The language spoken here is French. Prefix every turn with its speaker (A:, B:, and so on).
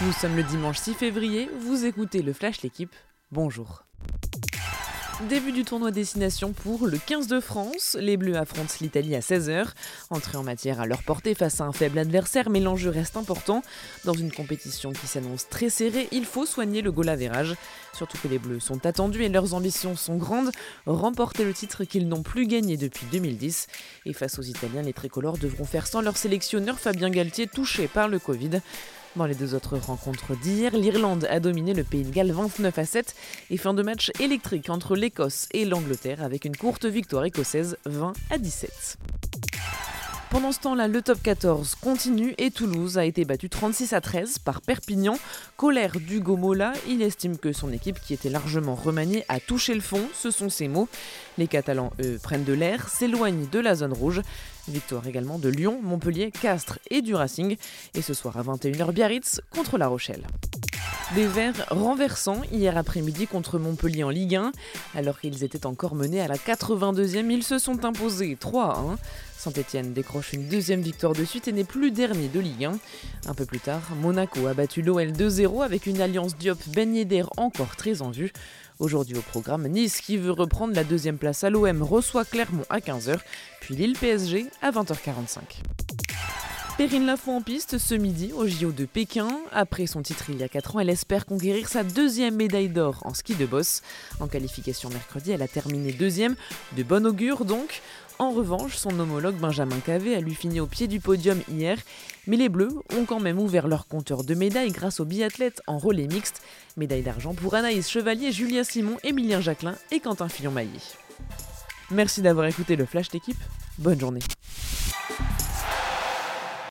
A: Nous sommes le dimanche 6 février, vous écoutez le Flash L'équipe, bonjour. Début du tournoi destination pour le 15 de France. Les Bleus affrontent l'Italie à 16h. Entrée en matière à leur portée face à un faible adversaire, mais l'enjeu reste important. Dans une compétition qui s'annonce très serrée, il faut soigner le goal average. Surtout que les Bleus sont attendus et leurs ambitions sont grandes. Remporter le titre qu'ils n'ont plus gagné depuis 2010. Et face aux Italiens, les tricolores devront faire sans leur sélectionneur Fabien Galtier touché par le Covid. Dans les deux autres rencontres d'hier, l'Irlande a dominé le Pays de Galles 29 à 7 et fin de match électrique entre l'Écosse et l'Angleterre avec une courte victoire écossaise 20 à 17. Pendant ce temps-là, le top 14 continue et Toulouse a été battu 36 à 13 par Perpignan. Colère d'Hugo Mola, il estime que son équipe, qui était largement remaniée, a touché le fond, ce sont ses mots. Les Catalans, eux, prennent de l'air, s'éloignent de la zone rouge. Victoire également de Lyon, Montpellier, Castres et du Racing. Et ce soir à 21h, Biarritz contre La Rochelle. Des Verts renversants hier après-midi contre Montpellier en Ligue 1. Alors qu'ils étaient encore menés à la 82e, ils se sont imposés 3 à 1. Saint-Etienne décroche une deuxième victoire de suite et n'est plus dernier de Ligue 1. Un peu plus tard, Monaco a battu l'OL 2-0 avec une alliance Diop-Ben Yedder encore très en vue. Aujourd'hui au programme, Nice qui veut reprendre la deuxième place à l'OM reçoit Clermont à 15h, puis Lille PSG à 20h45. Perrine Lafont en piste ce midi au JO de Pékin. Après son titre il y a 4 ans, elle espère conquérir sa deuxième médaille d'or en ski de boss. En qualification mercredi, elle a terminé deuxième, de bon augure donc. En revanche, son homologue Benjamin Cavé a lui fini au pied du podium hier, mais les Bleus ont quand même ouvert leur compteur de médailles grâce aux biathlètes en relais mixte. Médaille d'argent pour Anaïs Chevalier, Julia Simon, Émilien Jacquelin et Quentin Fillon-Mailly. Merci d'avoir écouté le Flash d'équipe. Bonne journée.